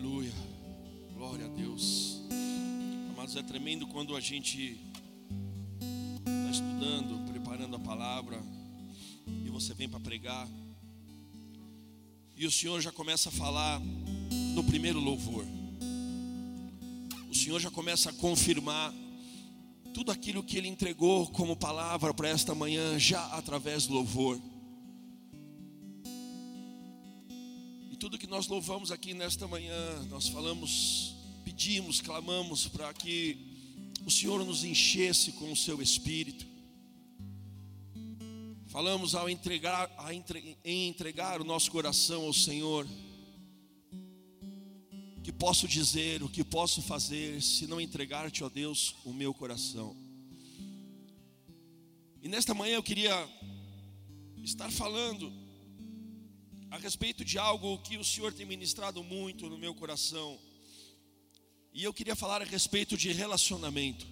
Aleluia. Glória a Deus. Amados, é tremendo quando a gente está estudando, preparando a palavra, e você vem para pregar, e o Senhor já começa a falar no primeiro louvor. O Senhor já começa a confirmar tudo aquilo que Ele entregou como palavra para esta manhã, já através do louvor. Nós louvamos aqui nesta manhã, nós falamos, pedimos, clamamos para que o Senhor nos enchesse com o seu Espírito. Falamos ao entregar, a entre, em entregar o nosso coração ao Senhor. Que posso dizer, o que posso fazer, se não entregar-te, ó Deus, o meu coração. E nesta manhã eu queria estar falando a respeito de algo que o Senhor tem ministrado muito no meu coração. E eu queria falar a respeito de relacionamento.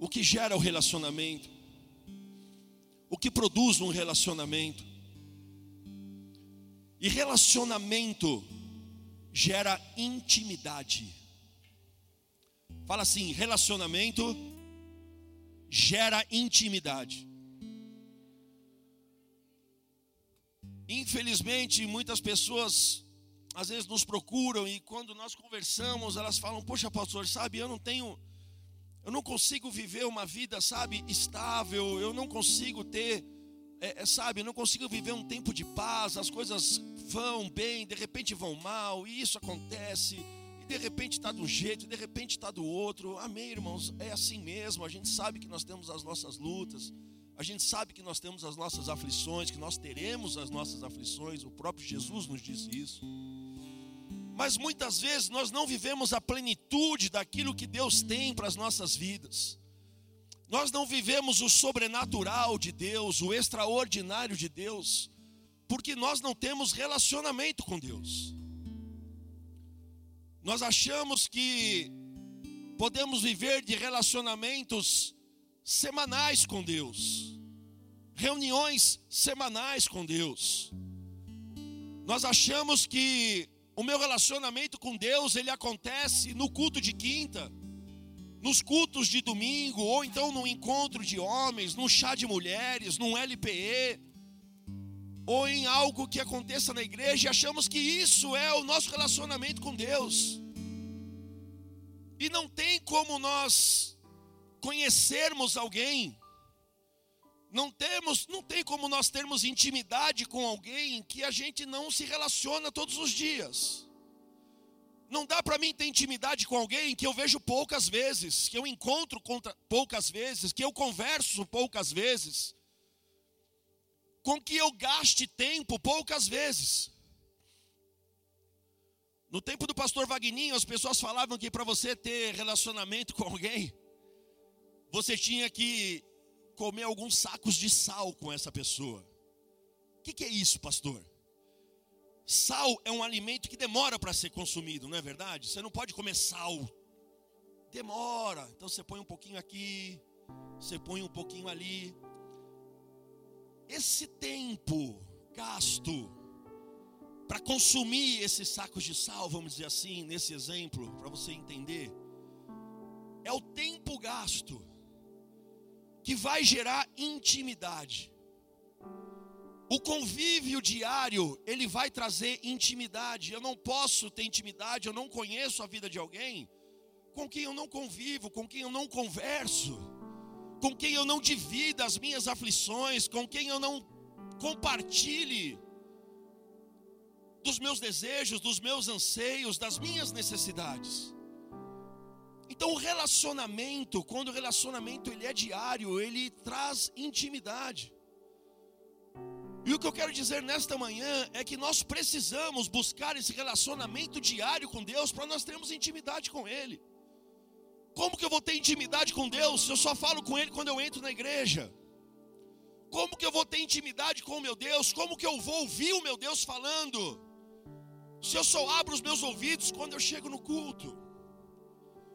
O que gera o relacionamento? O que produz um relacionamento? E relacionamento gera intimidade. Fala assim: relacionamento gera intimidade. Infelizmente, muitas pessoas às vezes nos procuram e quando nós conversamos, elas falam: "Poxa, pastor, sabe, eu não tenho eu não consigo viver uma vida, sabe, estável, eu não consigo ter, é, é, sabe, eu não consigo viver um tempo de paz, as coisas vão bem, de repente vão mal, e isso acontece, e de repente está de um jeito, de repente está do outro. Amém, irmãos? É assim mesmo, a gente sabe que nós temos as nossas lutas, a gente sabe que nós temos as nossas aflições, que nós teremos as nossas aflições, o próprio Jesus nos disse isso. Mas muitas vezes nós não vivemos a plenitude daquilo que Deus tem para as nossas vidas. Nós não vivemos o sobrenatural de Deus, o extraordinário de Deus, porque nós não temos relacionamento com Deus. Nós achamos que podemos viver de relacionamentos semanais com Deus, reuniões semanais com Deus. Nós achamos que o meu relacionamento com Deus ele acontece no culto de quinta, nos cultos de domingo, ou então no encontro de homens, num chá de mulheres, num LPE, ou em algo que aconteça na igreja, e achamos que isso é o nosso relacionamento com Deus. E não tem como nós conhecermos alguém. Não temos, não tem como nós termos intimidade com alguém que a gente não se relaciona todos os dias. Não dá para mim ter intimidade com alguém que eu vejo poucas vezes, que eu encontro poucas vezes, que eu converso poucas vezes, com que eu gaste tempo poucas vezes. No tempo do pastor Vagninho, as pessoas falavam que para você ter relacionamento com alguém, você tinha que comer alguns sacos de sal com essa pessoa. O que, que é isso, pastor? Sal é um alimento que demora para ser consumido, não é verdade? Você não pode comer sal. Demora. Então você põe um pouquinho aqui, você põe um pouquinho ali. Esse tempo gasto para consumir esses sacos de sal, vamos dizer assim, nesse exemplo, para você entender, é o tempo gasto que vai gerar intimidade. O convívio diário, ele vai trazer intimidade. Eu não posso ter intimidade, eu não conheço a vida de alguém com quem eu não convivo, com quem eu não converso, com quem eu não divido as minhas aflições, com quem eu não compartilhe dos meus desejos, dos meus anseios, das minhas necessidades. Então o relacionamento, quando o relacionamento ele é diário, ele traz intimidade. E o que eu quero dizer nesta manhã é que nós precisamos buscar esse relacionamento diário com Deus para nós termos intimidade com Ele. Como que eu vou ter intimidade com Deus se eu só falo com Ele quando eu entro na igreja? Como que eu vou ter intimidade com o meu Deus? Como que eu vou ouvir o meu Deus falando? Se eu só abro os meus ouvidos quando eu chego no culto?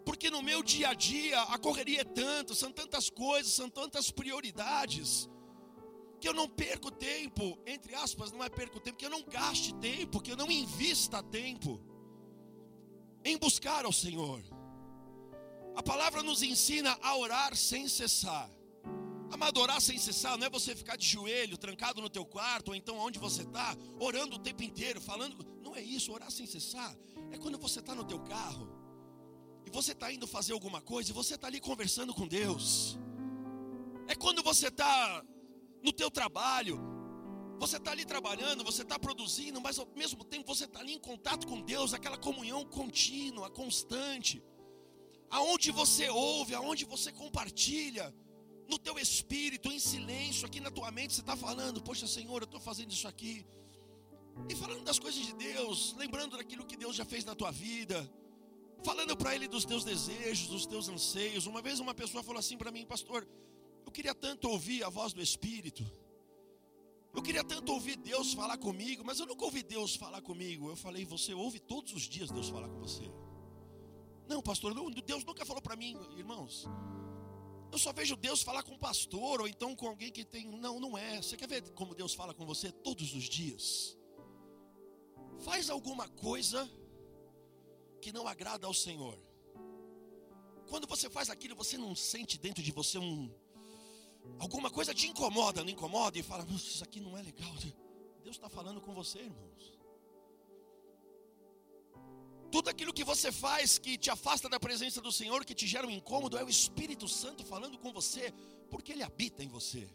Porque no meu dia a dia a correria é tanto, são tantas coisas, são tantas prioridades. Que eu não perco tempo, entre aspas, não é perco tempo, que eu não gaste tempo, que eu não invista tempo em buscar ao Senhor. A palavra nos ensina a orar sem cessar. Amado, orar sem cessar não é você ficar de joelho, trancado no teu quarto, ou então onde você está, orando o tempo inteiro, falando. Não é isso, orar sem cessar. É quando você está no teu carro, e você está indo fazer alguma coisa, e você está ali conversando com Deus. É quando você está no teu trabalho, você está ali trabalhando, você está produzindo, mas ao mesmo tempo você está ali em contato com Deus, aquela comunhão contínua, constante, aonde você ouve, aonde você compartilha no teu espírito, em silêncio, aqui na tua mente, você está falando, poxa Senhor, eu estou fazendo isso aqui. E falando das coisas de Deus, lembrando daquilo que Deus já fez na tua vida, falando para Ele dos teus desejos, dos teus anseios. Uma vez uma pessoa falou assim para mim, pastor, eu queria tanto ouvir a voz do Espírito. Eu queria tanto ouvir Deus falar comigo, mas eu nunca ouvi Deus falar comigo. Eu falei, você ouve todos os dias Deus falar com você. Não, pastor, Deus nunca falou para mim, irmãos. Eu só vejo Deus falar com um pastor ou então com alguém que tem. Não, não é. Você quer ver como Deus fala com você todos os dias? Faz alguma coisa que não agrada ao Senhor. Quando você faz aquilo, você não sente dentro de você um. Alguma coisa te incomoda, não incomoda? E fala, isso aqui não é legal. Deus está falando com você, irmãos. Tudo aquilo que você faz que te afasta da presença do Senhor, que te gera um incômodo, é o Espírito Santo falando com você, porque Ele habita em você.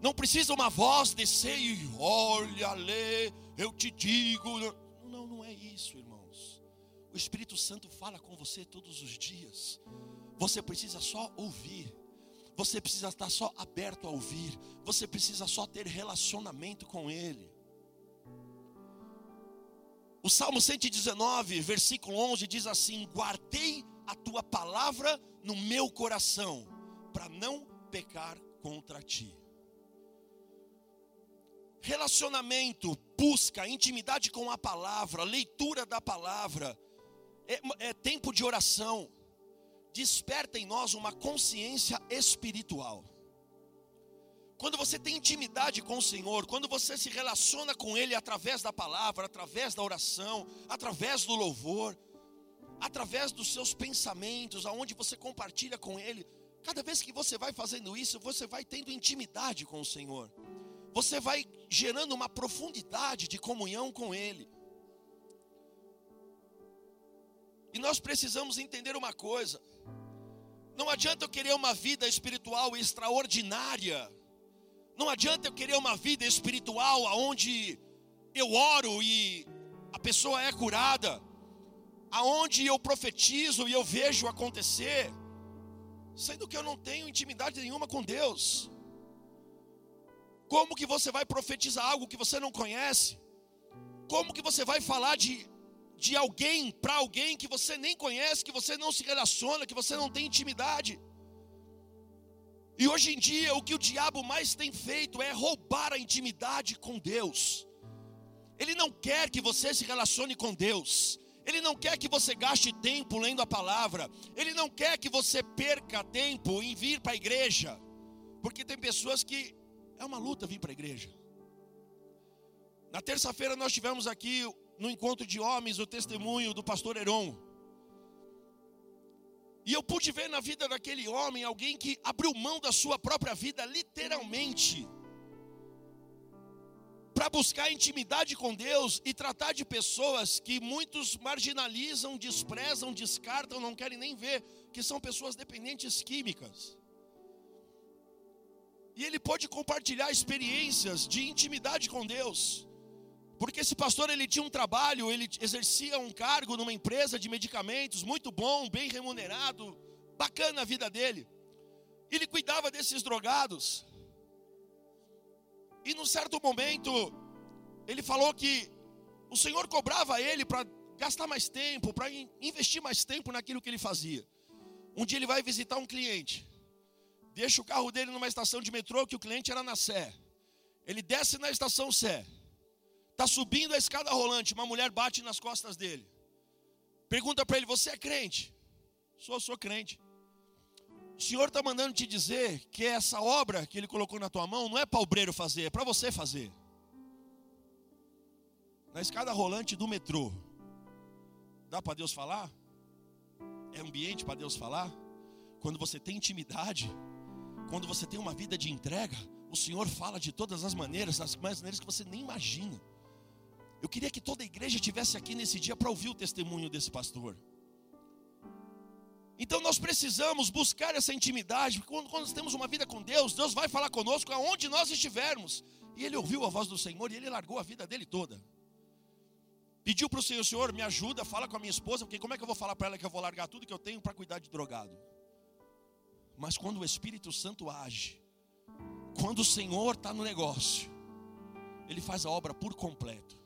Não precisa uma voz descer e olha, lê, eu te digo. Não, não é isso, irmãos. O Espírito Santo fala com você todos os dias. Você precisa só ouvir. Você precisa estar só aberto a ouvir. Você precisa só ter relacionamento com Ele. O Salmo 119, versículo 11 diz assim: Guardei a tua palavra no meu coração, para não pecar contra ti. Relacionamento, busca, intimidade com a palavra, leitura da palavra, é, é tempo de oração, desperta em nós uma consciência espiritual. Quando você tem intimidade com o Senhor, quando você se relaciona com Ele através da palavra, através da oração, através do louvor, através dos seus pensamentos, aonde você compartilha com Ele, cada vez que você vai fazendo isso, você vai tendo intimidade com o Senhor, você vai gerando uma profundidade de comunhão com Ele. E nós precisamos entender uma coisa: não adianta eu querer uma vida espiritual extraordinária, não adianta eu querer uma vida espiritual aonde eu oro e a pessoa é curada, aonde eu profetizo e eu vejo acontecer, sendo que eu não tenho intimidade nenhuma com Deus. Como que você vai profetizar algo que você não conhece? Como que você vai falar de, de alguém para alguém que você nem conhece, que você não se relaciona, que você não tem intimidade? E hoje em dia, o que o diabo mais tem feito é roubar a intimidade com Deus. Ele não quer que você se relacione com Deus. Ele não quer que você gaste tempo lendo a palavra. Ele não quer que você perca tempo em vir para a igreja. Porque tem pessoas que é uma luta vir para a igreja. Na terça-feira nós tivemos aqui no encontro de homens o testemunho do pastor Heron. E eu pude ver na vida daquele homem alguém que abriu mão da sua própria vida, literalmente, para buscar intimidade com Deus e tratar de pessoas que muitos marginalizam, desprezam, descartam, não querem nem ver, que são pessoas dependentes químicas. E ele pode compartilhar experiências de intimidade com Deus. Porque esse pastor ele tinha um trabalho, ele exercia um cargo numa empresa de medicamentos muito bom, bem remunerado, bacana a vida dele. Ele cuidava desses drogados. E num certo momento, ele falou que o Senhor cobrava ele para gastar mais tempo, para investir mais tempo naquilo que ele fazia. Um dia ele vai visitar um cliente, deixa o carro dele numa estação de metrô que o cliente era na Sé. Ele desce na estação Sé Está subindo a escada rolante, uma mulher bate nas costas dele. Pergunta para ele: Você é crente? Sou, sou crente. Senhor está mandando te dizer que essa obra que Ele colocou na tua mão não é para o obreiro fazer, é para você fazer. Na escada rolante do metrô, dá para Deus falar? É ambiente para Deus falar? Quando você tem intimidade, quando você tem uma vida de entrega, o Senhor fala de todas as maneiras, das maneiras que você nem imagina. Eu queria que toda a igreja estivesse aqui nesse dia para ouvir o testemunho desse pastor. Então nós precisamos buscar essa intimidade, porque quando, quando nós temos uma vida com Deus, Deus vai falar conosco aonde nós estivermos. E ele ouviu a voz do Senhor e ele largou a vida dele toda. Pediu para o Senhor, Senhor, me ajuda, fala com a minha esposa, porque como é que eu vou falar para ela que eu vou largar tudo que eu tenho para cuidar de drogado? Mas quando o Espírito Santo age, quando o Senhor está no negócio, Ele faz a obra por completo.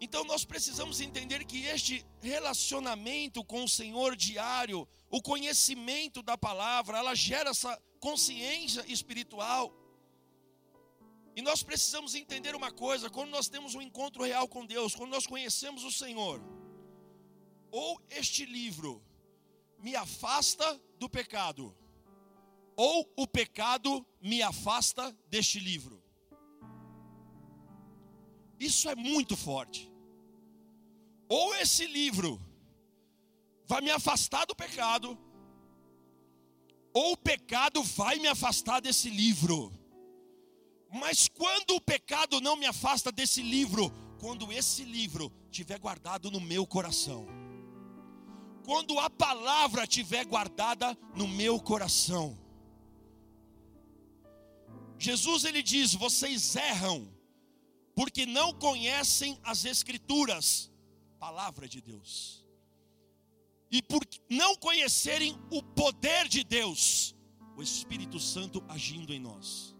Então nós precisamos entender que este relacionamento com o Senhor diário, o conhecimento da palavra, ela gera essa consciência espiritual. E nós precisamos entender uma coisa: quando nós temos um encontro real com Deus, quando nós conhecemos o Senhor, ou este livro me afasta do pecado, ou o pecado me afasta deste livro. Isso é muito forte. Ou esse livro vai me afastar do pecado, ou o pecado vai me afastar desse livro. Mas quando o pecado não me afasta desse livro, quando esse livro estiver guardado no meu coração, quando a palavra estiver guardada no meu coração. Jesus ele diz: vocês erram porque não conhecem as Escrituras, palavra de Deus, e por não conhecerem o poder de Deus, o Espírito Santo agindo em nós.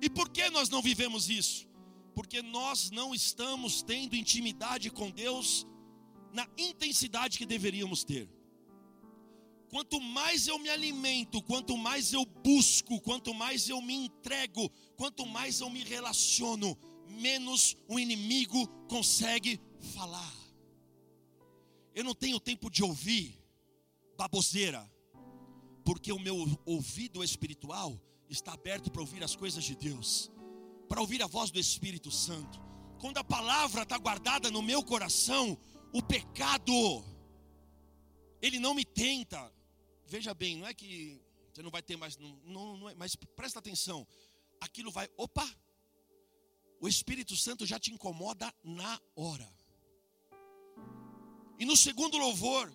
E por que nós não vivemos isso? Porque nós não estamos tendo intimidade com Deus na intensidade que deveríamos ter. Quanto mais eu me alimento, quanto mais eu busco, quanto mais eu me entrego, quanto mais eu me relaciono, menos o inimigo consegue falar. Eu não tenho tempo de ouvir baboseira, porque o meu ouvido espiritual está aberto para ouvir as coisas de Deus, para ouvir a voz do Espírito Santo. Quando a palavra está guardada no meu coração, o pecado, ele não me tenta. Veja bem, não é que você não vai ter mais, não, não, não é, mas presta atenção. Aquilo vai, opa, o Espírito Santo já te incomoda na hora. E no segundo louvor,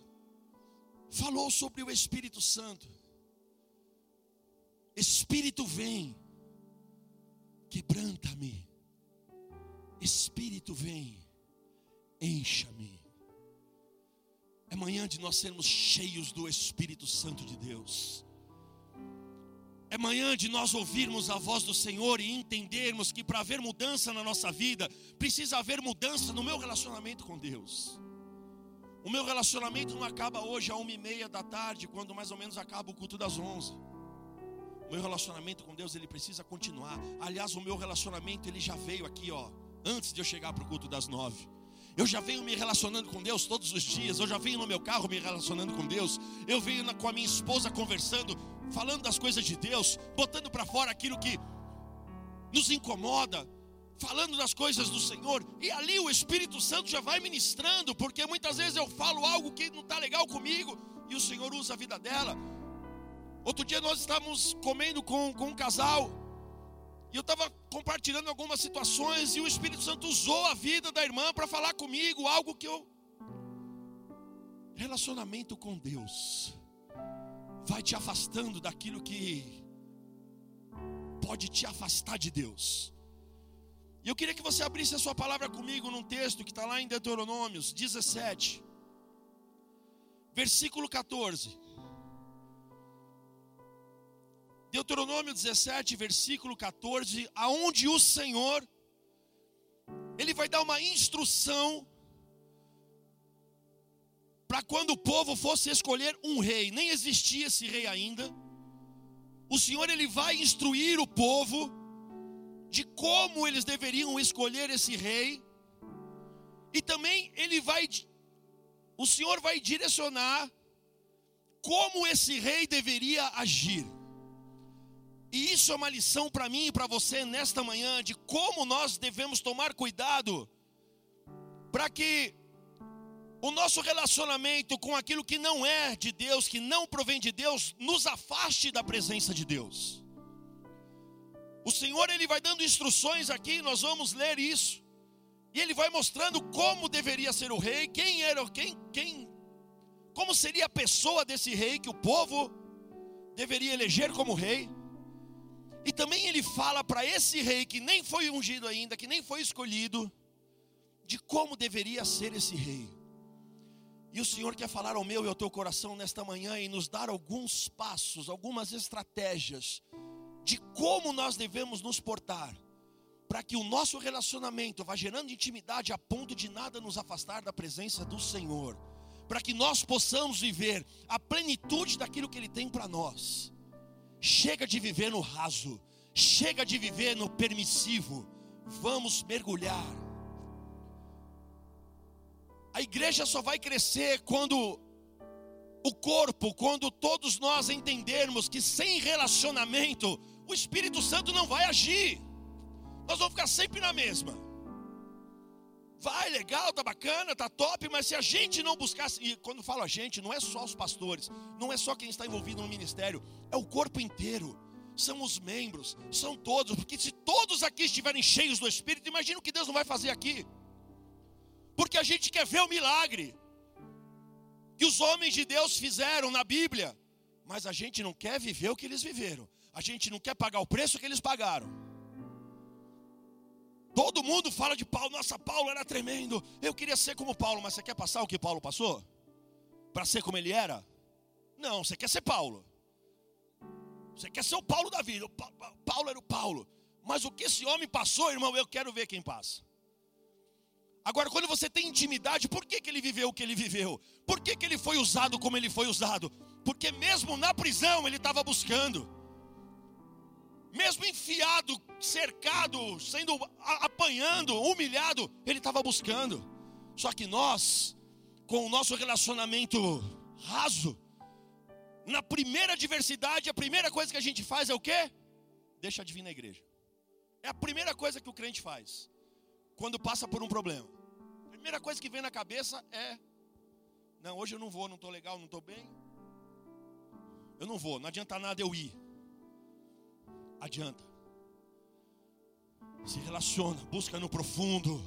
falou sobre o Espírito Santo. Espírito vem, quebranta-me. Espírito vem, encha-me. É manhã de nós sermos cheios do Espírito Santo de Deus. É manhã de nós ouvirmos a voz do Senhor e entendermos que para haver mudança na nossa vida, precisa haver mudança no meu relacionamento com Deus. O meu relacionamento não acaba hoje a uma e meia da tarde, quando mais ou menos acaba o culto das onze. O meu relacionamento com Deus ele precisa continuar. Aliás, o meu relacionamento ele já veio aqui, ó, antes de eu chegar para o culto das nove. Eu já venho me relacionando com Deus todos os dias. Eu já venho no meu carro me relacionando com Deus. Eu venho com a minha esposa conversando falando das coisas de Deus, botando para fora aquilo que nos incomoda, falando das coisas do Senhor, e ali o Espírito Santo já vai ministrando, porque muitas vezes eu falo algo que não está legal comigo, e o Senhor usa a vida dela. Outro dia nós estávamos comendo com, com um casal, e eu estava compartilhando algumas situações, e o Espírito Santo usou a vida da irmã para falar comigo, algo que eu. Relacionamento com Deus vai te afastando daquilo que pode te afastar de Deus. E eu queria que você abrisse a sua palavra comigo num texto que está lá em Deuteronômios 17, versículo 14. Deuteronômio 17, versículo 14, aonde o Senhor ele vai dar uma instrução para quando o povo fosse escolher um rei, nem existia esse rei ainda. O Senhor ele vai instruir o povo de como eles deveriam escolher esse rei. E também ele vai o Senhor vai direcionar como esse rei deveria agir. E isso é uma lição para mim e para você nesta manhã de como nós devemos tomar cuidado para que o nosso relacionamento com aquilo que não é de Deus, que não provém de Deus, nos afaste da presença de Deus. O Senhor ele vai dando instruções aqui, nós vamos ler isso. E ele vai mostrando como deveria ser o rei, quem era, quem, quem, como seria a pessoa desse rei que o povo deveria eleger como rei. E também ele fala para esse rei que nem foi ungido ainda, que nem foi escolhido, de como deveria ser esse rei. E o Senhor quer falar ao meu e ao teu coração nesta manhã e nos dar alguns passos, algumas estratégias de como nós devemos nos portar, para que o nosso relacionamento vá gerando intimidade a ponto de nada nos afastar da presença do Senhor, para que nós possamos viver a plenitude daquilo que Ele tem para nós. Chega de viver no raso, chega de viver no permissivo. Vamos mergulhar. A igreja só vai crescer quando o corpo, quando todos nós entendermos que sem relacionamento o Espírito Santo não vai agir. Nós vamos ficar sempre na mesma. Vai, legal, tá bacana, tá top, mas se a gente não buscar, e quando falo a gente, não é só os pastores, não é só quem está envolvido no ministério, é o corpo inteiro, são os membros, são todos, porque se todos aqui estiverem cheios do Espírito, imagina o que Deus não vai fazer aqui, porque a gente quer ver o milagre que os homens de Deus fizeram na Bíblia, mas a gente não quer viver o que eles viveram, a gente não quer pagar o preço que eles pagaram. Todo mundo fala de Paulo, nossa, Paulo era tremendo. Eu queria ser como Paulo, mas você quer passar o que Paulo passou? Para ser como ele era? Não, você quer ser Paulo. Você quer ser o Paulo da vida. Paulo era o Paulo. Mas o que esse homem passou, irmão, eu quero ver quem passa. Agora, quando você tem intimidade, por que, que ele viveu o que ele viveu? Por que, que ele foi usado como ele foi usado? Porque mesmo na prisão ele estava buscando mesmo enfiado, cercado, sendo apanhando, humilhado, ele estava buscando. Só que nós, com o nosso relacionamento raso, na primeira adversidade, a primeira coisa que a gente faz é o quê? Deixa de vir na igreja. É a primeira coisa que o crente faz quando passa por um problema. A primeira coisa que vem na cabeça é: não, hoje eu não vou, não estou legal, não estou bem. Eu não vou, não adianta nada eu ir adianta. Se relaciona, busca no profundo,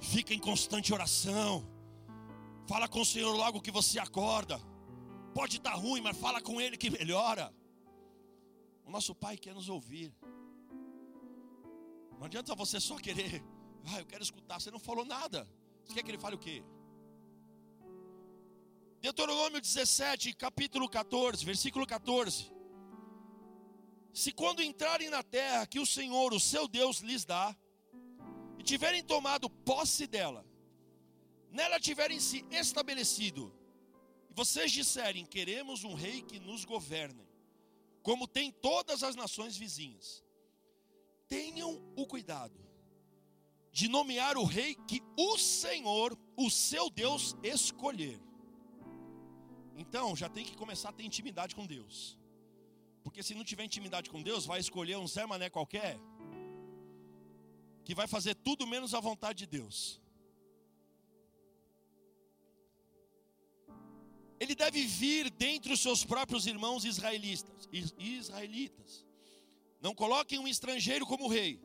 fica em constante oração. Fala com o Senhor logo que você acorda. Pode estar ruim, mas fala com Ele que melhora. O nosso Pai quer nos ouvir. Não adianta você só querer, ah, eu quero escutar. Você não falou nada. Você quer que Ele fale o quê? Deuteronômio 17, capítulo 14, versículo 14. Se quando entrarem na terra que o Senhor, o seu Deus, lhes dá, e tiverem tomado posse dela, nela tiverem se estabelecido, e vocês disserem: Queremos um rei que nos governe, como tem todas as nações vizinhas, tenham o cuidado de nomear o rei que o Senhor, o seu Deus, escolher. Então, já tem que começar a ter intimidade com Deus. Porque se não tiver intimidade com Deus, vai escolher um Zé Mané qualquer, que vai fazer tudo menos a vontade de Deus. Ele deve vir dentre os seus próprios irmãos israelitas. Israelitas. Não coloquem um estrangeiro como rei.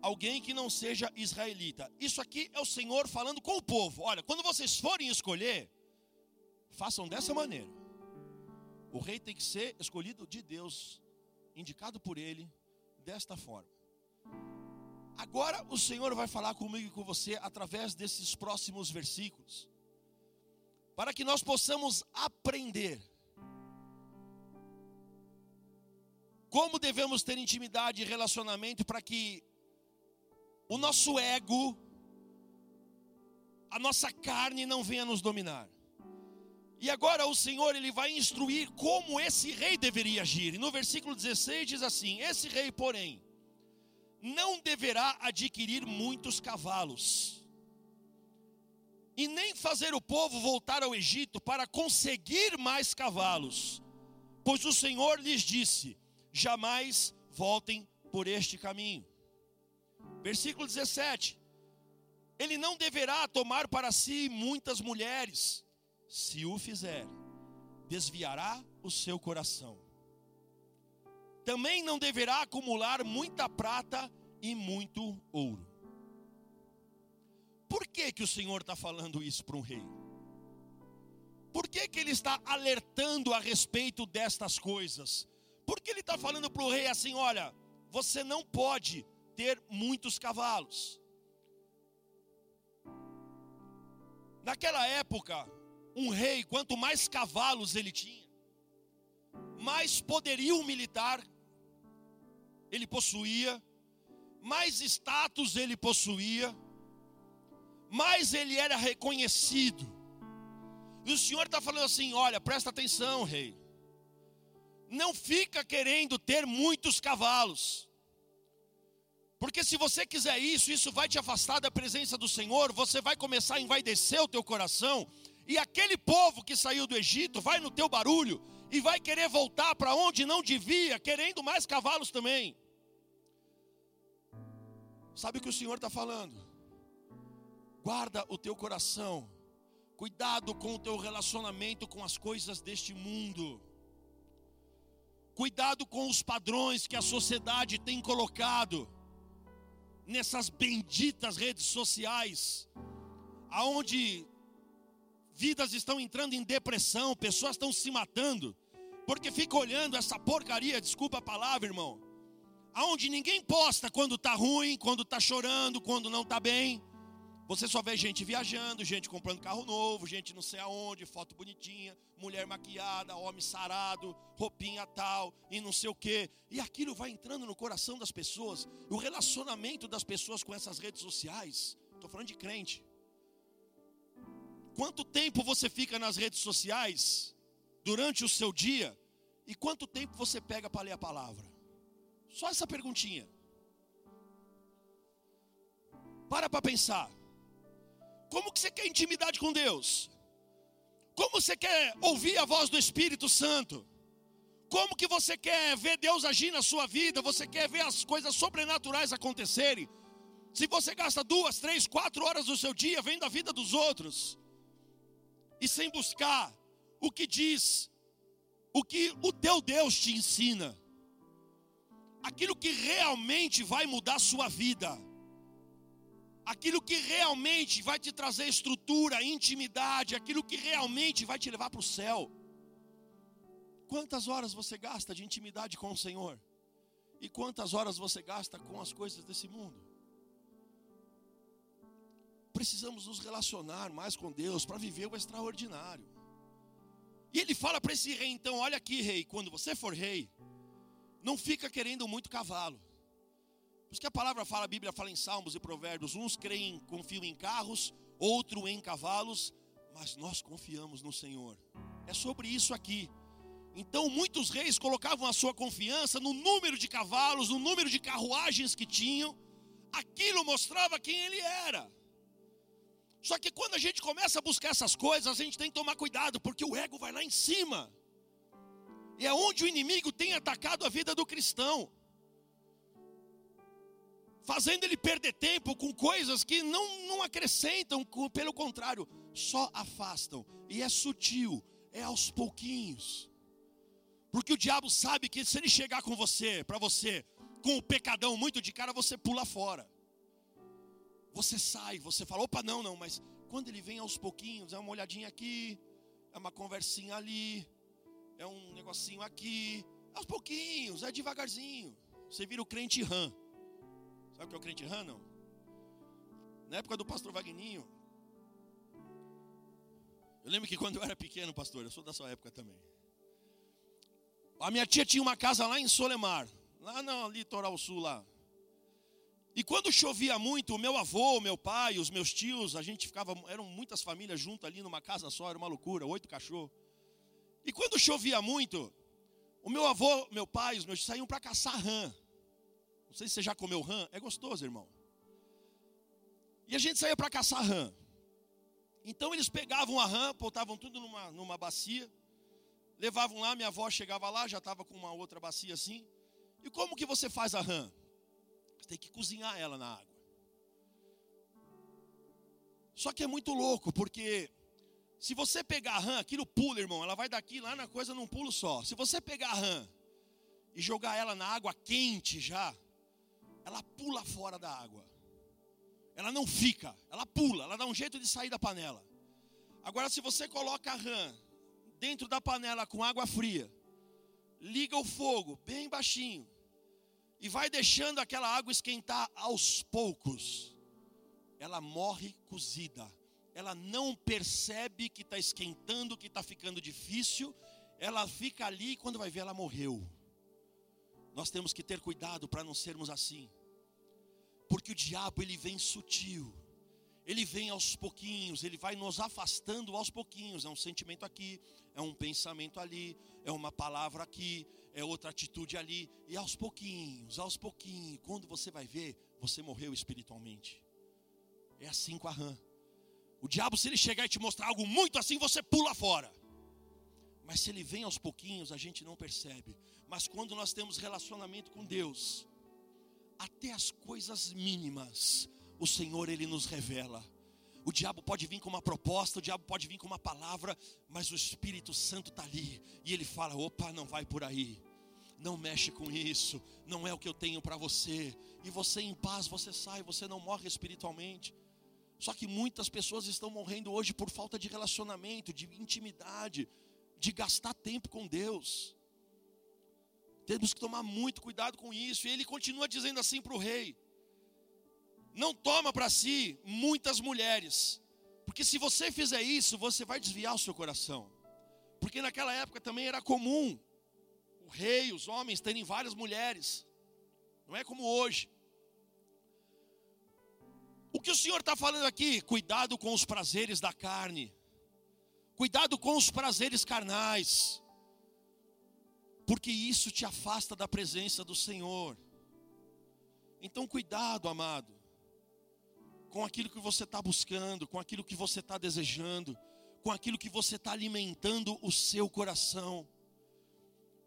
Alguém que não seja israelita. Isso aqui é o Senhor falando com o povo. Olha, quando vocês forem escolher, façam dessa maneira. O rei tem que ser escolhido de Deus, indicado por Ele, desta forma. Agora o Senhor vai falar comigo e com você através desses próximos versículos, para que nós possamos aprender como devemos ter intimidade e relacionamento para que o nosso ego, a nossa carne não venha nos dominar. E agora o Senhor ele vai instruir como esse rei deveria agir. E no versículo 16 diz assim: Esse rei, porém, não deverá adquirir muitos cavalos, e nem fazer o povo voltar ao Egito para conseguir mais cavalos, pois o Senhor lhes disse: jamais voltem por este caminho. Versículo 17: Ele não deverá tomar para si muitas mulheres, se o fizer, desviará o seu coração. Também não deverá acumular muita prata e muito ouro. Por que, que o Senhor está falando isso para um rei? Por que, que ele está alertando a respeito destas coisas? Por que ele está falando para o rei assim: olha, você não pode ter muitos cavalos. Naquela época, um rei, quanto mais cavalos ele tinha, mais poderio militar ele possuía, mais status ele possuía, mais ele era reconhecido. E o Senhor está falando assim: olha, presta atenção, rei. Não fica querendo ter muitos cavalos. Porque se você quiser isso, isso vai te afastar da presença do Senhor, você vai começar a envaidecer o teu coração, e aquele povo que saiu do Egito vai no teu barulho e vai querer voltar para onde não devia, querendo mais cavalos também. Sabe o que o Senhor está falando? Guarda o teu coração, cuidado com o teu relacionamento com as coisas deste mundo, cuidado com os padrões que a sociedade tem colocado nessas benditas redes sociais, aonde vidas estão entrando em depressão, pessoas estão se matando, porque fica olhando essa porcaria, desculpa a palavra, irmão, aonde ninguém posta quando está ruim, quando está chorando, quando não está bem. Você só vê gente viajando, gente comprando carro novo, gente não sei aonde, foto bonitinha, mulher maquiada, homem sarado, roupinha tal e não sei o que. E aquilo vai entrando no coração das pessoas. O relacionamento das pessoas com essas redes sociais. Estou falando de crente. Quanto tempo você fica nas redes sociais durante o seu dia e quanto tempo você pega para ler a palavra? Só essa perguntinha. Para para pensar. Como que você quer intimidade com Deus? Como você quer ouvir a voz do Espírito Santo? Como que você quer ver Deus agir na sua vida? Você quer ver as coisas sobrenaturais acontecerem? Se você gasta duas, três, quatro horas do seu dia vendo a vida dos outros, e sem buscar o que diz, o que o teu Deus te ensina, aquilo que realmente vai mudar a sua vida, aquilo que realmente vai te trazer estrutura, intimidade, aquilo que realmente vai te levar para o céu. Quantas horas você gasta de intimidade com o Senhor? E quantas horas você gasta com as coisas desse mundo? Precisamos nos relacionar mais com Deus para viver o extraordinário. E ele fala para esse rei, então, olha aqui, rei, quando você for rei, não fica querendo muito cavalo. Por isso que a palavra fala, a Bíblia fala em Salmos e Provérbios, uns creem, confiam em carros, outro em cavalos, mas nós confiamos no Senhor. É sobre isso aqui. Então, muitos reis colocavam a sua confiança no número de cavalos, no número de carruagens que tinham. Aquilo mostrava quem ele era. Só que quando a gente começa a buscar essas coisas, a gente tem que tomar cuidado, porque o ego vai lá em cima. E é onde o inimigo tem atacado a vida do cristão. Fazendo ele perder tempo com coisas que não, não acrescentam, pelo contrário, só afastam. E é sutil, é aos pouquinhos. Porque o diabo sabe que se ele chegar com você, para você, com o pecadão muito de cara, você pula fora você sai, você fala, opa, não, não, mas quando ele vem aos pouquinhos, é uma olhadinha aqui, é uma conversinha ali, é um negocinho aqui, aos pouquinhos, é devagarzinho. Você vira o crente rã. Sabe o que é o crente rã, não? Na época do pastor Vagninho, eu lembro que quando eu era pequeno, pastor, eu sou da sua época também. A minha tia tinha uma casa lá em Solemar, lá no litoral sul lá. E quando chovia muito, o meu avô, o meu pai, os meus tios, a gente ficava, eram muitas famílias juntas ali numa casa só, era uma loucura, oito cachorros. E quando chovia muito, o meu avô, meu pai, os meus saíam para caçar rã. Não sei se você já comeu rã, é gostoso, irmão. E a gente saía para caçar rã. Então eles pegavam a rã, botavam tudo numa, numa bacia, levavam lá, minha avó chegava lá, já estava com uma outra bacia assim. E como que você faz a rã? Tem que cozinhar ela na água. Só que é muito louco, porque se você pegar a rã, aquilo pula, irmão, ela vai daqui lá na coisa num pulo só. Se você pegar a rã e jogar ela na água quente já, ela pula fora da água. Ela não fica, ela pula, ela dá um jeito de sair da panela. Agora, se você coloca a rã dentro da panela com água fria, liga o fogo bem baixinho e vai deixando aquela água esquentar aos poucos, ela morre cozida. Ela não percebe que está esquentando, que está ficando difícil. Ela fica ali e quando vai ver, ela morreu. Nós temos que ter cuidado para não sermos assim. Porque o diabo ele vem sutil. Ele vem aos pouquinhos, ele vai nos afastando aos pouquinhos. É um sentimento aqui, é um pensamento ali, é uma palavra aqui, é outra atitude ali. E aos pouquinhos, aos pouquinhos, quando você vai ver, você morreu espiritualmente. É assim com a rã. O diabo, se ele chegar e te mostrar algo muito assim, você pula fora. Mas se ele vem aos pouquinhos, a gente não percebe. Mas quando nós temos relacionamento com Deus, até as coisas mínimas, o Senhor ele nos revela. O diabo pode vir com uma proposta, o diabo pode vir com uma palavra, mas o Espírito Santo está ali e ele fala: opa, não vai por aí, não mexe com isso, não é o que eu tenho para você. E você em paz, você sai, você não morre espiritualmente. Só que muitas pessoas estão morrendo hoje por falta de relacionamento, de intimidade, de gastar tempo com Deus. Temos que tomar muito cuidado com isso. E ele continua dizendo assim para o rei: Não toma para si muitas mulheres, porque se você fizer isso, você vai desviar o seu coração. Porque naquela época também era comum o rei, os homens terem várias mulheres. Não é como hoje. O que o Senhor está falando aqui? Cuidado com os prazeres da carne. Cuidado com os prazeres carnais porque isso te afasta da presença do Senhor. Então, cuidado, amado, com aquilo que você está buscando, com aquilo que você está desejando, com aquilo que você está alimentando o seu coração.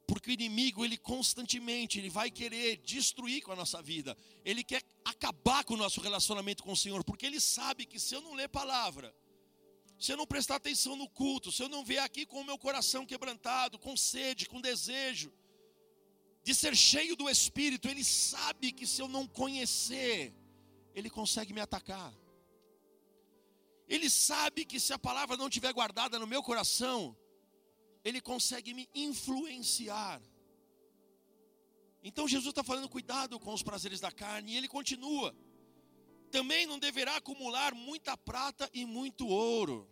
Porque o inimigo, ele constantemente, ele vai querer destruir com a nossa vida. Ele quer acabar com o nosso relacionamento com o Senhor, porque ele sabe que se eu não ler palavra, se eu não prestar atenção no culto, se eu não vier aqui com o meu coração quebrantado, com sede, com desejo, de ser cheio do Espírito, Ele sabe que se eu não conhecer, Ele consegue me atacar. Ele sabe que se a palavra não estiver guardada no meu coração, Ele consegue me influenciar. Então Jesus está falando cuidado com os prazeres da carne, e ele continua. Também não deverá acumular muita prata e muito ouro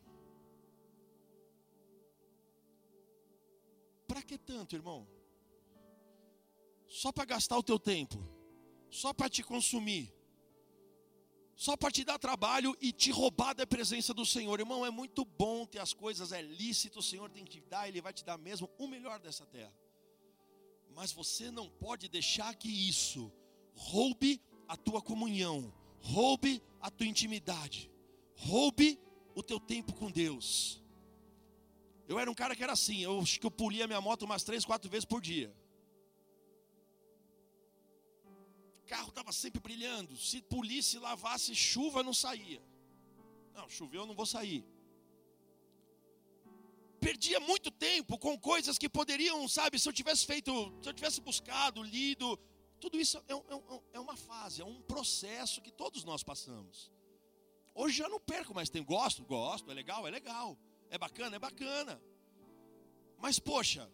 Para que tanto, irmão? Só para gastar o teu tempo, só para te consumir, só para te dar trabalho e te roubar da presença do Senhor. Irmão, é muito bom ter as coisas, é lícito, o Senhor tem que te dar, Ele vai te dar mesmo o melhor dessa terra. Mas você não pode deixar que isso roube a tua comunhão, roube a tua intimidade, roube o teu tempo com Deus. Eu era um cara que era assim, eu acho que eu polia minha moto umas três, quatro vezes por dia. Carro estava sempre brilhando. Se polisse, lavasse, chuva não saía. Não, choveu, eu não vou sair. Perdia muito tempo com coisas que poderiam, sabe, se eu tivesse feito, se eu tivesse buscado, lido, tudo isso é, é, é uma fase, é um processo que todos nós passamos. Hoje já não perco mais tempo. Gosto, gosto, é legal, é legal. É bacana? É bacana. Mas poxa,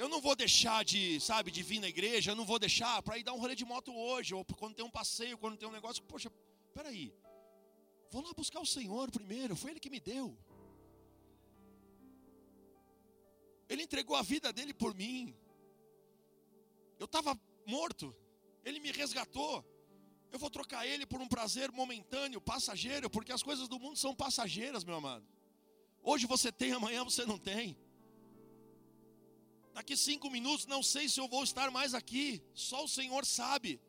eu não vou deixar de, sabe, de vir na igreja, eu não vou deixar para ir dar um rolê de moto hoje, ou quando tem um passeio, quando tem um negócio, poxa, peraí, vou lá buscar o Senhor primeiro, foi Ele que me deu. Ele entregou a vida dele por mim. Eu estava morto, Ele me resgatou. Eu vou trocar Ele por um prazer momentâneo, passageiro, porque as coisas do mundo são passageiras, meu amado. Hoje você tem, amanhã você não tem. Daqui cinco minutos, não sei se eu vou estar mais aqui, só o Senhor sabe.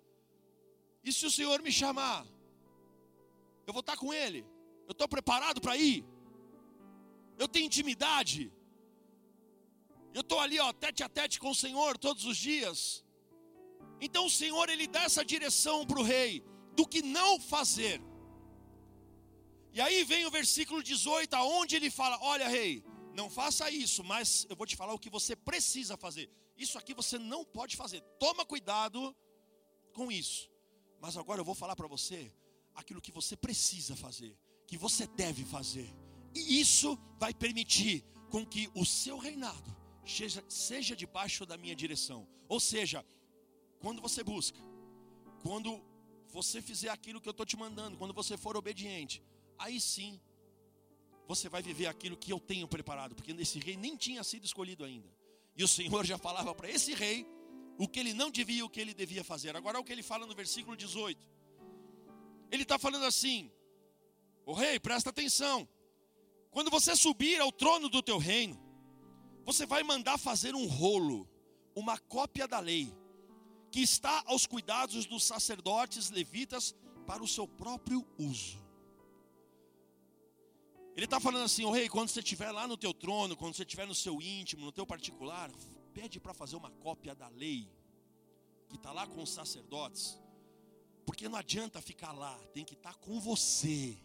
E se o Senhor me chamar, eu vou estar com Ele. Eu estou preparado para ir? Eu tenho intimidade? Eu estou ali, ó, tete a tete com o Senhor todos os dias. Então o Senhor, ele dá essa direção para o rei do que não fazer. E aí vem o versículo 18, aonde ele fala: Olha, rei, não faça isso, mas eu vou te falar o que você precisa fazer. Isso aqui você não pode fazer. Toma cuidado com isso. Mas agora eu vou falar para você aquilo que você precisa fazer, que você deve fazer. E isso vai permitir com que o seu reinado seja, seja debaixo da minha direção. Ou seja, quando você busca, quando você fizer aquilo que eu estou te mandando, quando você for obediente, aí sim você vai viver aquilo que eu tenho preparado, porque esse rei nem tinha sido escolhido ainda. E o Senhor já falava para esse rei o que ele não devia e o que ele devia fazer. Agora é o que ele fala no versículo 18. Ele está falando assim: O rei, presta atenção. Quando você subir ao trono do teu reino, você vai mandar fazer um rolo, uma cópia da lei, que está aos cuidados dos sacerdotes levitas para o seu próprio uso. Ele está falando assim, o oh, rei, quando você estiver lá no teu trono, quando você estiver no seu íntimo, no teu particular, pede para fazer uma cópia da lei, que está lá com os sacerdotes, porque não adianta ficar lá, tem que estar tá com você.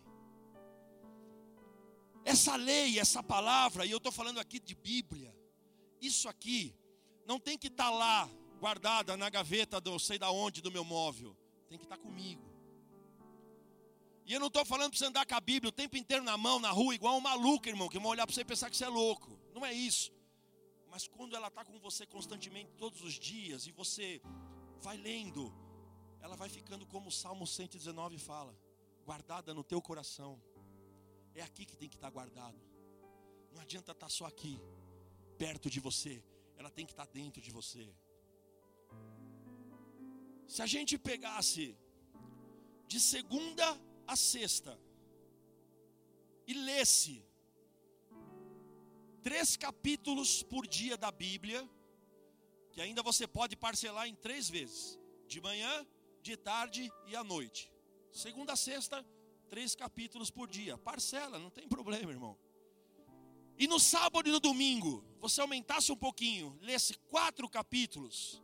Essa lei, essa palavra, e eu estou falando aqui de Bíblia, isso aqui não tem que estar tá lá, guardada na gaveta do sei da onde do meu móvel, tem que estar tá comigo. E eu não estou falando para você andar com a Bíblia o tempo inteiro na mão, na rua, igual um maluco, irmão, que vão olhar para você e pensar que você é louco. Não é isso. Mas quando ela está com você constantemente, todos os dias, e você vai lendo, ela vai ficando como o Salmo 119 fala, guardada no teu coração. É aqui que tem que estar guardado. Não adianta estar só aqui, perto de você. Ela tem que estar dentro de você. Se a gente pegasse de segunda a sexta e lesse três capítulos por dia da Bíblia, que ainda você pode parcelar em três vezes: de manhã, de tarde e à noite. Segunda a sexta, três capítulos por dia. Parcela, não tem problema, irmão. E no sábado e no domingo, você aumentasse um pouquinho, lesse quatro capítulos.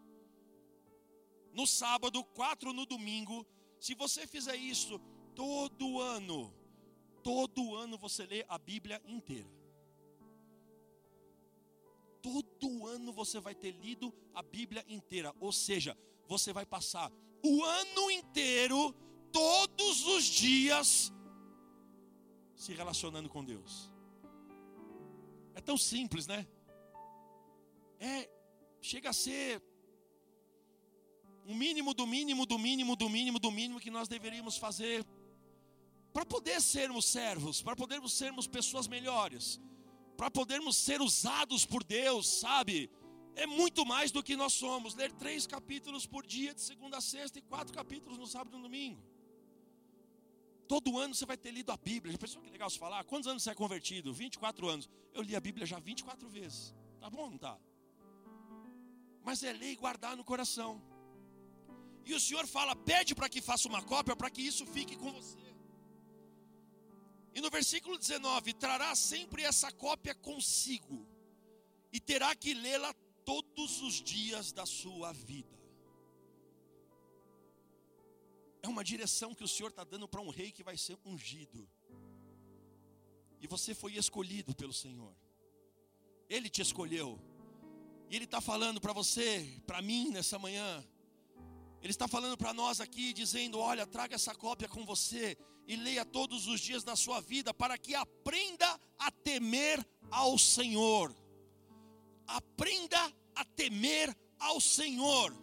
No sábado, quatro no domingo. Se você fizer isso todo ano, todo ano você lê a Bíblia inteira. Todo ano você vai ter lido a Bíblia inteira. Ou seja, você vai passar o ano inteiro todos os dias se relacionando com Deus. É tão simples, né? É, chega a ser o mínimo do mínimo do mínimo do mínimo do mínimo que nós deveríamos fazer para poder sermos servos, para podermos sermos pessoas melhores, para podermos ser usados por Deus, sabe? É muito mais do que nós somos. Ler três capítulos por dia, de segunda a sexta, e quatro capítulos no sábado e no domingo. Todo ano você vai ter lido a Bíblia. Já pensou que legal se falar? Quantos anos você é convertido? 24 anos. Eu li a Bíblia já 24 vezes. Tá bom, não tá? Mas é ler e guardar no coração. E o Senhor fala: pede para que faça uma cópia, para que isso fique com você. E no versículo 19: trará sempre essa cópia consigo, e terá que lê-la todos os dias da sua vida. É uma direção que o Senhor está dando para um rei que vai ser ungido. E você foi escolhido pelo Senhor. Ele te escolheu. E Ele está falando para você, para mim nessa manhã. Ele está falando para nós aqui, dizendo: Olha, traga essa cópia com você e leia todos os dias da sua vida, para que aprenda a temer ao Senhor. Aprenda a temer ao Senhor.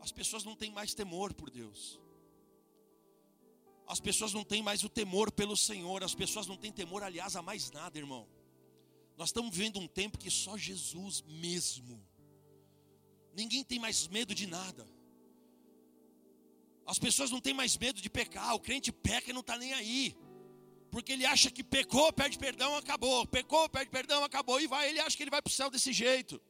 As pessoas não têm mais temor por Deus. As pessoas não têm mais o temor pelo Senhor. As pessoas não têm temor, aliás, a mais nada, irmão. Nós estamos vivendo um tempo que só Jesus mesmo. Ninguém tem mais medo de nada. As pessoas não têm mais medo de pecar. O crente peca e não está nem aí. Porque ele acha que pecou, pede perdão, acabou. Pecou, pede perdão, acabou. E vai, ele acha que ele vai para o céu desse jeito.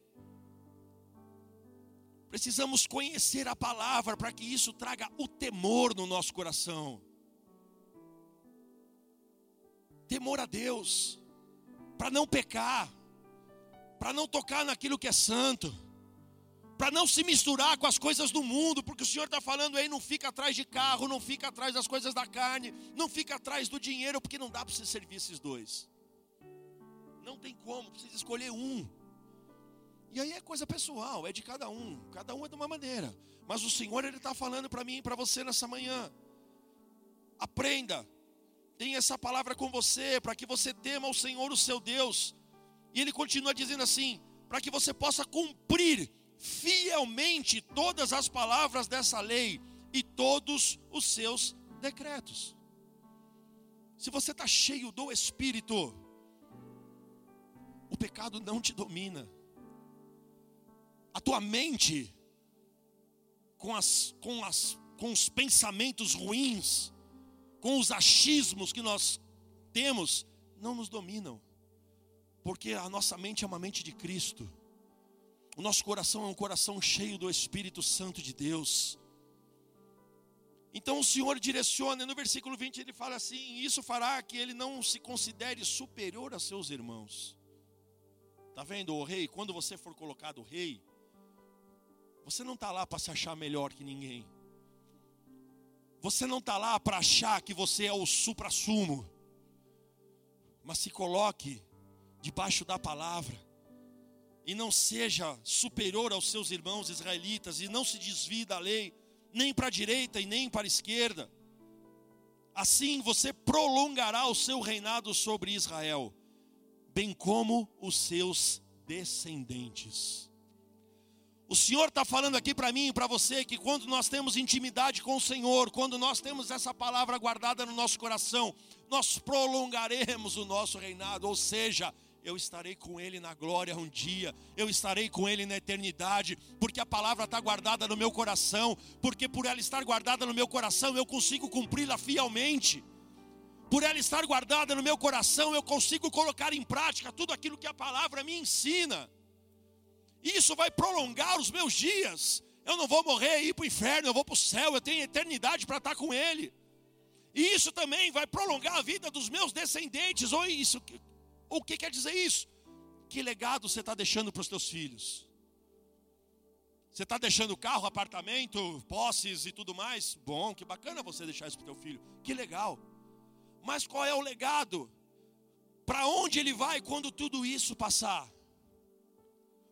Precisamos conhecer a palavra para que isso traga o temor no nosso coração. temor a Deus, para não pecar, para não tocar naquilo que é santo, para não se misturar com as coisas do mundo, porque o Senhor está falando aí: não fica atrás de carro, não fica atrás das coisas da carne, não fica atrás do dinheiro, porque não dá para você servir esses dois. Não tem como, precisa escolher um. E aí é coisa pessoal, é de cada um, cada um é de uma maneira. Mas o Senhor ele está falando para mim e para você nessa manhã. Aprenda, tenha essa palavra com você, para que você tema o Senhor, o seu Deus. E ele continua dizendo assim: para que você possa cumprir fielmente todas as palavras dessa lei e todos os seus decretos. Se você está cheio do Espírito, o pecado não te domina. A tua mente com, as, com, as, com os pensamentos ruins, com os achismos que nós temos, não nos dominam, porque a nossa mente é uma mente de Cristo, o nosso coração é um coração cheio do Espírito Santo de Deus. Então o Senhor direciona, no versículo 20 ele fala assim: Isso fará que ele não se considere superior a seus irmãos. Está vendo, o rei? Quando você for colocado rei, você não está lá para se achar melhor que ninguém. Você não está lá para achar que você é o supra-sumo. Mas se coloque debaixo da palavra. E não seja superior aos seus irmãos israelitas. E não se desvie da lei, nem para a direita e nem para a esquerda. Assim você prolongará o seu reinado sobre Israel, bem como os seus descendentes. O Senhor está falando aqui para mim e para você que quando nós temos intimidade com o Senhor, quando nós temos essa palavra guardada no nosso coração, nós prolongaremos o nosso reinado, ou seja, eu estarei com Ele na glória um dia, eu estarei com Ele na eternidade, porque a palavra está guardada no meu coração, porque por ela estar guardada no meu coração eu consigo cumpri-la fielmente, por ela estar guardada no meu coração eu consigo colocar em prática tudo aquilo que a palavra me ensina. Isso vai prolongar os meus dias. Eu não vou morrer e ir para o inferno, eu vou para o céu, eu tenho eternidade para estar com Ele. E isso também vai prolongar a vida dos meus descendentes. Ou isso, o que quer dizer isso? Que legado você está deixando para os teus filhos? Você está deixando carro, apartamento, posses e tudo mais? Bom, que bacana você deixar isso para o teu filho. Que legal. Mas qual é o legado? Para onde ele vai quando tudo isso passar?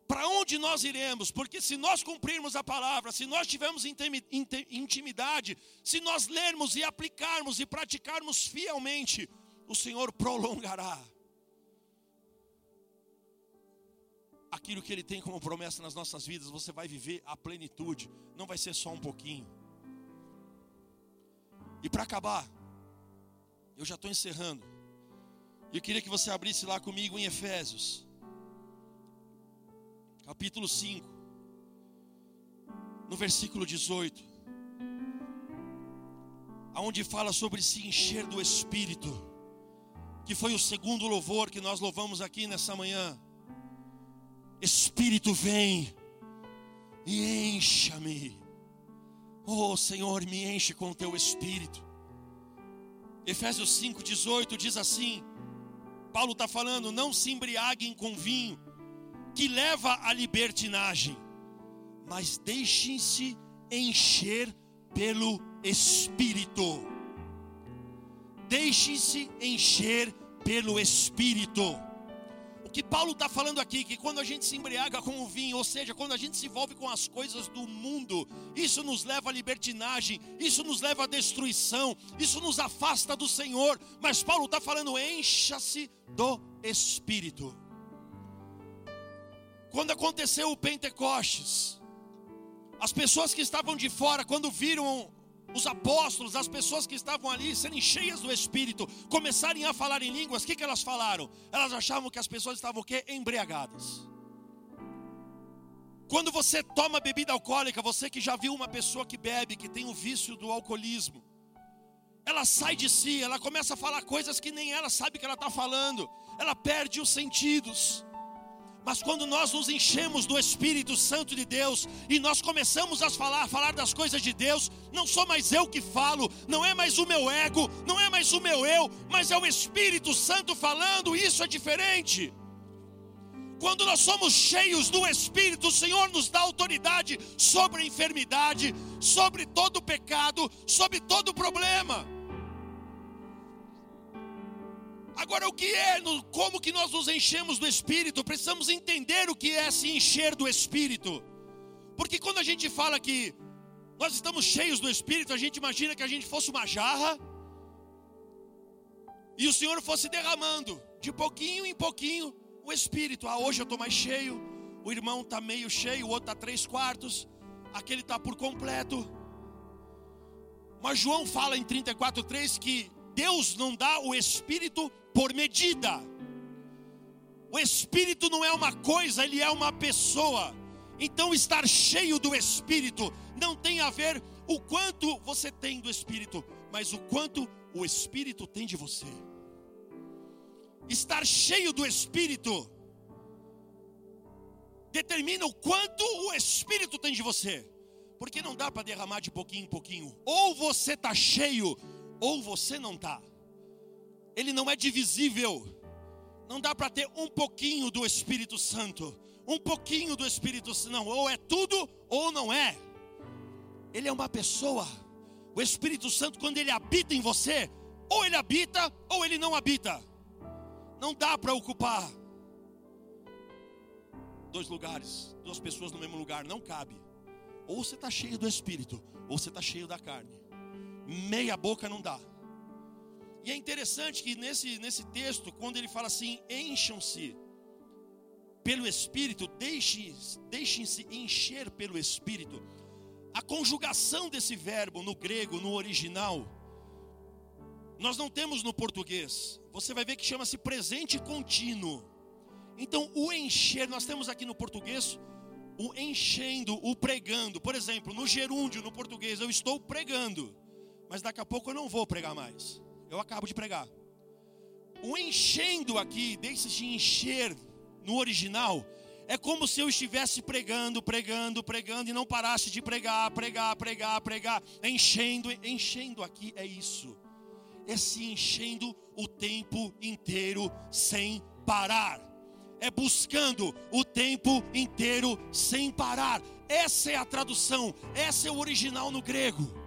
para onde nós iremos? Porque se nós cumprirmos a palavra, se nós tivermos intimidade, se nós lermos e aplicarmos e praticarmos fielmente, o Senhor prolongará aquilo que Ele tem como promessa nas nossas vidas. Você vai viver a plenitude, não vai ser só um pouquinho. E para acabar, eu já estou encerrando. Eu queria que você abrisse lá comigo em Efésios capítulo 5, no versículo 18, aonde fala sobre se encher do Espírito, que foi o segundo louvor que nós louvamos aqui nessa manhã. Espírito vem e encha-me. Oh Senhor, me enche com o teu Espírito. Efésios 5,18 diz assim: Paulo está falando, não se embriaguem com vinho que leva à libertinagem, mas deixem-se encher pelo Espírito. Deixem-se encher pelo Espírito. O que Paulo está falando aqui, que quando a gente se embriaga com o vinho, ou seja, quando a gente se envolve com as coisas do mundo, isso nos leva à libertinagem, isso nos leva à destruição, isso nos afasta do Senhor. Mas Paulo está falando, encha-se do Espírito. Quando aconteceu o Pentecostes, as pessoas que estavam de fora, quando viram os apóstolos, as pessoas que estavam ali serem cheias do Espírito, começarem a falar em línguas, o que, que elas falaram? Elas achavam que as pessoas estavam o quê? Embriagadas. Quando você toma bebida alcoólica, você que já viu uma pessoa que bebe, que tem o vício do alcoolismo, ela sai de si, ela começa a falar coisas que nem ela sabe que ela está falando, ela perde os sentidos. Mas quando nós nos enchemos do Espírito Santo de Deus e nós começamos a falar, falar das coisas de Deus, não sou mais eu que falo, não é mais o meu ego, não é mais o meu eu, mas é o Espírito Santo falando, isso é diferente. Quando nós somos cheios do Espírito, o Senhor nos dá autoridade sobre a enfermidade, sobre todo o pecado, sobre todo o problema. Agora, o que é, como que nós nos enchemos do Espírito? Precisamos entender o que é se encher do Espírito. Porque quando a gente fala que nós estamos cheios do Espírito, a gente imagina que a gente fosse uma jarra e o Senhor fosse derramando de pouquinho em pouquinho o Espírito. Ah, hoje eu estou mais cheio, o irmão está meio cheio, o outro está três quartos, aquele está por completo. Mas João fala em 34,3 que Deus não dá o Espírito por medida. O Espírito não é uma coisa, ele é uma pessoa. Então, estar cheio do Espírito não tem a ver o quanto você tem do Espírito, mas o quanto o Espírito tem de você. Estar cheio do Espírito determina o quanto o Espírito tem de você, porque não dá para derramar de pouquinho em pouquinho. Ou você está cheio, ou você não está ele não é divisível. Não dá para ter um pouquinho do Espírito Santo. Um pouquinho do Espírito Santo. Não, ou é tudo ou não é. Ele é uma pessoa. O Espírito Santo, quando ele habita em você, ou ele habita ou ele não habita. Não dá para ocupar dois lugares, duas pessoas no mesmo lugar, não cabe. Ou você está cheio do Espírito, ou você está cheio da carne. Meia boca não dá. E é interessante que nesse, nesse texto, quando ele fala assim, encham-se pelo Espírito, deixem-se deixem encher pelo Espírito. A conjugação desse verbo no grego, no original, nós não temos no português. Você vai ver que chama-se presente contínuo. Então, o encher, nós temos aqui no português o enchendo, o pregando. Por exemplo, no gerúndio, no português, eu estou pregando, mas daqui a pouco eu não vou pregar mais. Eu acabo de pregar. O enchendo aqui, deixe-se encher no original, é como se eu estivesse pregando, pregando, pregando e não parasse de pregar, pregar, pregar, pregar, enchendo, enchendo aqui é isso. É se enchendo o tempo inteiro sem parar. É buscando o tempo inteiro sem parar. Essa é a tradução, essa é o original no grego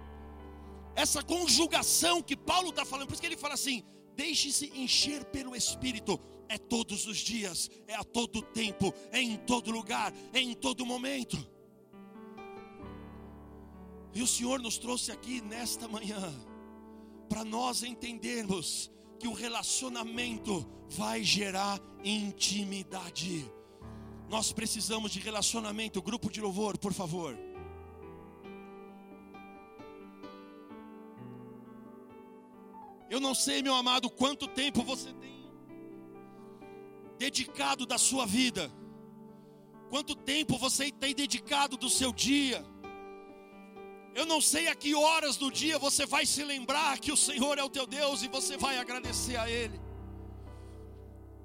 essa conjugação que Paulo está falando, por isso que ele fala assim: deixe-se encher pelo Espírito, é todos os dias, é a todo tempo, é em todo lugar, é em todo momento. E o Senhor nos trouxe aqui nesta manhã, para nós entendermos que o relacionamento vai gerar intimidade. Nós precisamos de relacionamento, grupo de louvor, por favor. Eu não sei, meu amado, quanto tempo você tem dedicado da sua vida, quanto tempo você tem dedicado do seu dia. Eu não sei a que horas do dia você vai se lembrar que o Senhor é o teu Deus e você vai agradecer a Ele.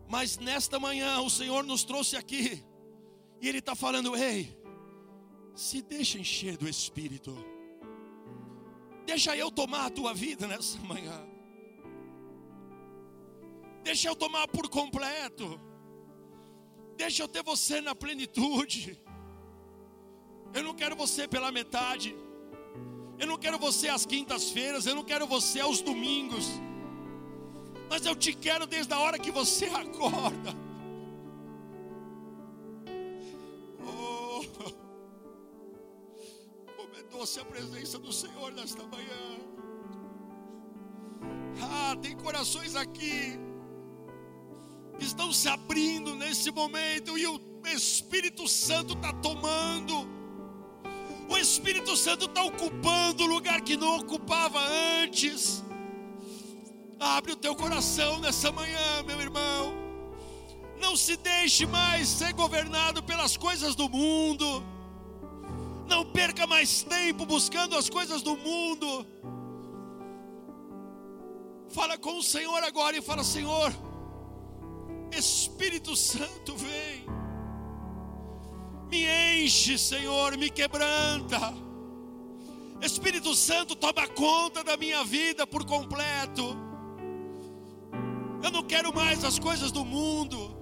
Mas nesta manhã o Senhor nos trouxe aqui e Ele está falando: ei, se deixa encher do Espírito, deixa eu tomar a tua vida nessa manhã. Deixa eu tomar por completo. Deixa eu ter você na plenitude. Eu não quero você pela metade. Eu não quero você às quintas-feiras. Eu não quero você aos domingos. Mas eu te quero desde a hora que você acorda. Oh, como é doce a presença do Senhor nesta manhã. Ah, tem corações aqui estão se abrindo nesse momento e o Espírito Santo está tomando. O Espírito Santo está ocupando o lugar que não ocupava antes. Abre o teu coração nessa manhã, meu irmão. Não se deixe mais ser governado pelas coisas do mundo. Não perca mais tempo buscando as coisas do mundo. Fala com o Senhor agora e fala: Senhor, Espírito Santo vem. Me enche, Senhor, me quebranta. Espírito Santo, toma conta da minha vida por completo. Eu não quero mais as coisas do mundo.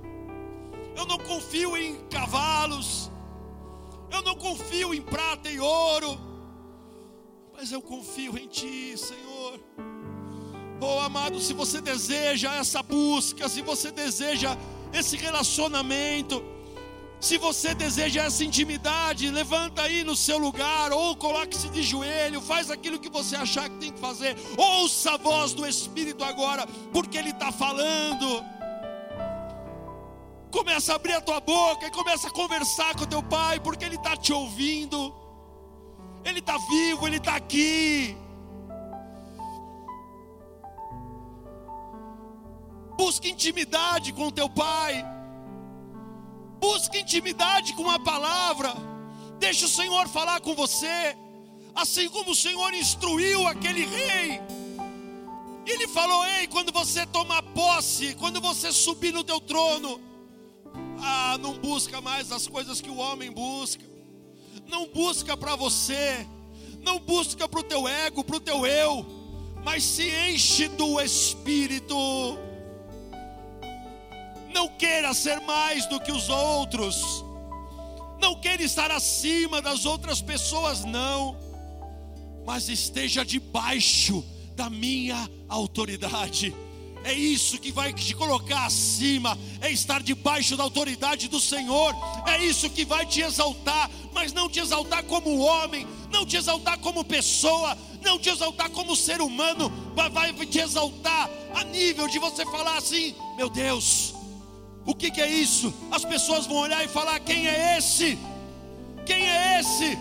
Eu não confio em cavalos. Eu não confio em prata e ouro. Mas eu confio em Ti, Senhor. Oh, amado, se você deseja essa busca, se você deseja esse relacionamento, se você deseja essa intimidade, levanta aí no seu lugar, ou coloque-se de joelho, faz aquilo que você achar que tem que fazer. Ouça a voz do Espírito agora, porque Ele está falando. Começa a abrir a tua boca e começa a conversar com teu pai, porque Ele está te ouvindo. Ele está vivo, Ele está aqui. Busque intimidade com teu pai. Busque intimidade com a palavra. Deixe o Senhor falar com você. Assim como o Senhor instruiu aquele rei. Ele falou: Ei, quando você tomar posse, quando você subir no teu trono, ah, não busca mais as coisas que o homem busca. Não busca para você. Não busca para o teu ego, para o teu eu. Mas se enche do Espírito não queira ser mais do que os outros. Não queira estar acima das outras pessoas, não. Mas esteja debaixo da minha autoridade. É isso que vai te colocar acima, é estar debaixo da autoridade do Senhor. É isso que vai te exaltar, mas não te exaltar como homem, não te exaltar como pessoa, não te exaltar como ser humano, mas vai te exaltar a nível de você falar assim: meu Deus, o que, que é isso? As pessoas vão olhar e falar: quem é esse? Quem é esse?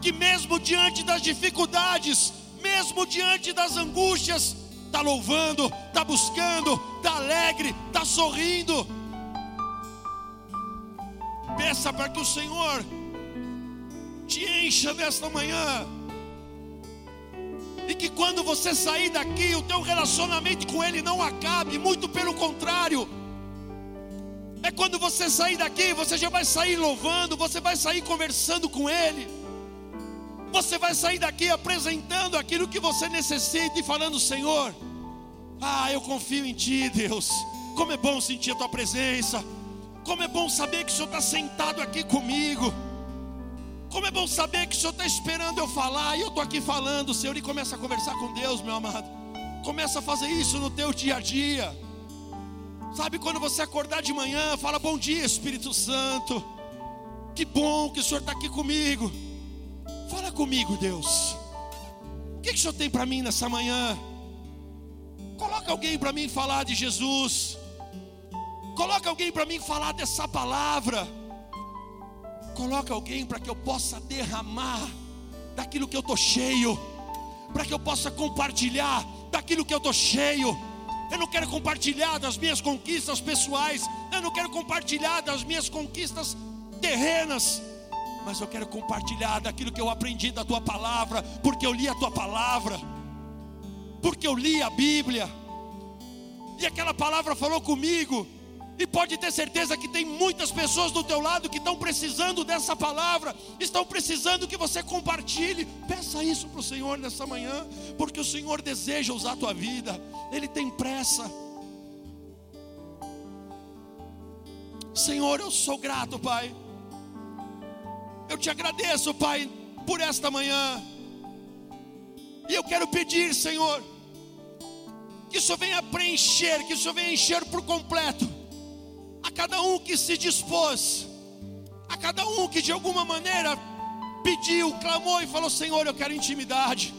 Que mesmo diante das dificuldades, mesmo diante das angústias, está louvando, está buscando, está alegre, está sorrindo. Peça para que o Senhor te encha nesta manhã. E que quando você sair daqui, o teu relacionamento com Ele não acabe, muito pelo contrário é quando você sair daqui, você já vai sair louvando, você vai sair conversando com Ele. Você vai sair daqui apresentando aquilo que você necessita e falando: Senhor, ah, eu confio em Ti, Deus. Como é bom sentir a Tua presença. Como é bom saber que o Senhor está sentado aqui comigo. Como é bom saber que o Senhor está esperando eu falar e eu estou aqui falando, Senhor, e começa a conversar com Deus, meu amado. Começa a fazer isso no teu dia a dia. Sabe quando você acordar de manhã, fala bom dia, Espírito Santo. Que bom que o Senhor está aqui comigo. Fala comigo, Deus. O que, que o Senhor tem para mim nessa manhã? Coloca alguém para mim falar de Jesus. Coloca alguém para mim falar dessa palavra. Coloca alguém para que eu possa derramar daquilo que eu estou cheio. Para que eu possa compartilhar daquilo que eu estou cheio eu não quero compartilhar das minhas conquistas pessoais. Eu não quero compartilhar das minhas conquistas terrenas. Mas eu quero compartilhar daquilo que eu aprendi da tua palavra, porque eu li a tua palavra, porque eu li a Bíblia, e aquela palavra falou comigo, e pode ter certeza que tem muitas pessoas do teu lado que estão precisando dessa palavra, estão precisando que você compartilhe. Peça isso para o Senhor nessa manhã, porque o Senhor deseja usar a tua vida, Ele tem pressa. Senhor, eu sou grato, Pai. Eu te agradeço, Pai, por esta manhã. E eu quero pedir, Senhor, que o Senhor venha preencher, que o Senhor venha encher por completo a cada um que se dispôs, a cada um que de alguma maneira pediu, clamou e falou: Senhor, eu quero intimidade,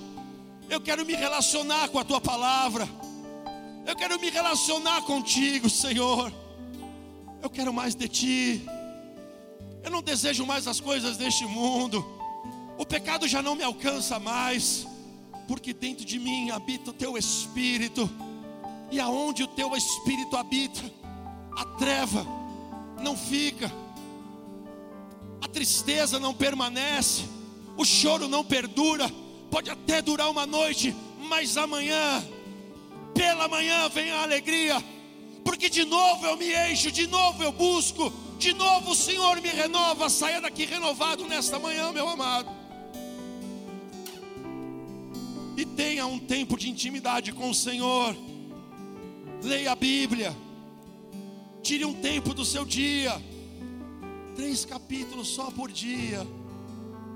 eu quero me relacionar com a tua palavra, eu quero me relacionar contigo, Senhor, eu quero mais de ti, eu não desejo mais as coisas deste mundo, o pecado já não me alcança mais, porque dentro de mim habita o teu espírito, e aonde o teu espírito habita, a treva não fica, a tristeza não permanece, o choro não perdura, pode até durar uma noite, mas amanhã, pela manhã vem a alegria, porque que de novo eu me encho, de novo eu busco, de novo o Senhor me renova. Saia daqui renovado nesta manhã, meu amado. E tenha um tempo de intimidade com o Senhor. Leia a Bíblia. Tire um tempo do seu dia. Três capítulos só por dia.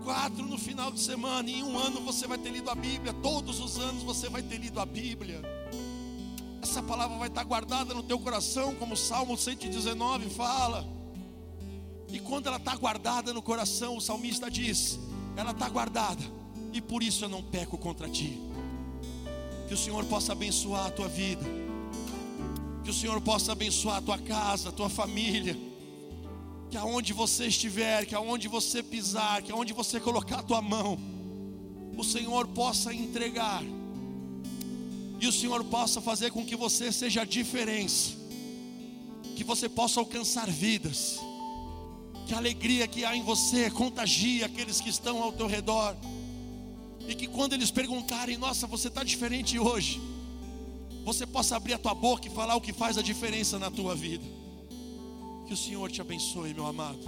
Quatro no final de semana. Em um ano você vai ter lido a Bíblia. Todos os anos você vai ter lido a Bíblia. Essa palavra vai estar guardada no teu coração, como o Salmo 119 fala. E quando ela está guardada no coração, o salmista diz: ela está guardada, e por isso eu não peco contra ti. Que o Senhor possa abençoar a tua vida, que o Senhor possa abençoar a tua casa, a tua família. Que aonde você estiver, que aonde você pisar, que aonde você colocar a tua mão, o Senhor possa entregar. E o Senhor possa fazer com que você seja a diferença, que você possa alcançar vidas, que a alegria que há em você contagie aqueles que estão ao teu redor, e que quando eles perguntarem, nossa, você está diferente hoje, você possa abrir a tua boca e falar o que faz a diferença na tua vida. Que o Senhor te abençoe, meu amado.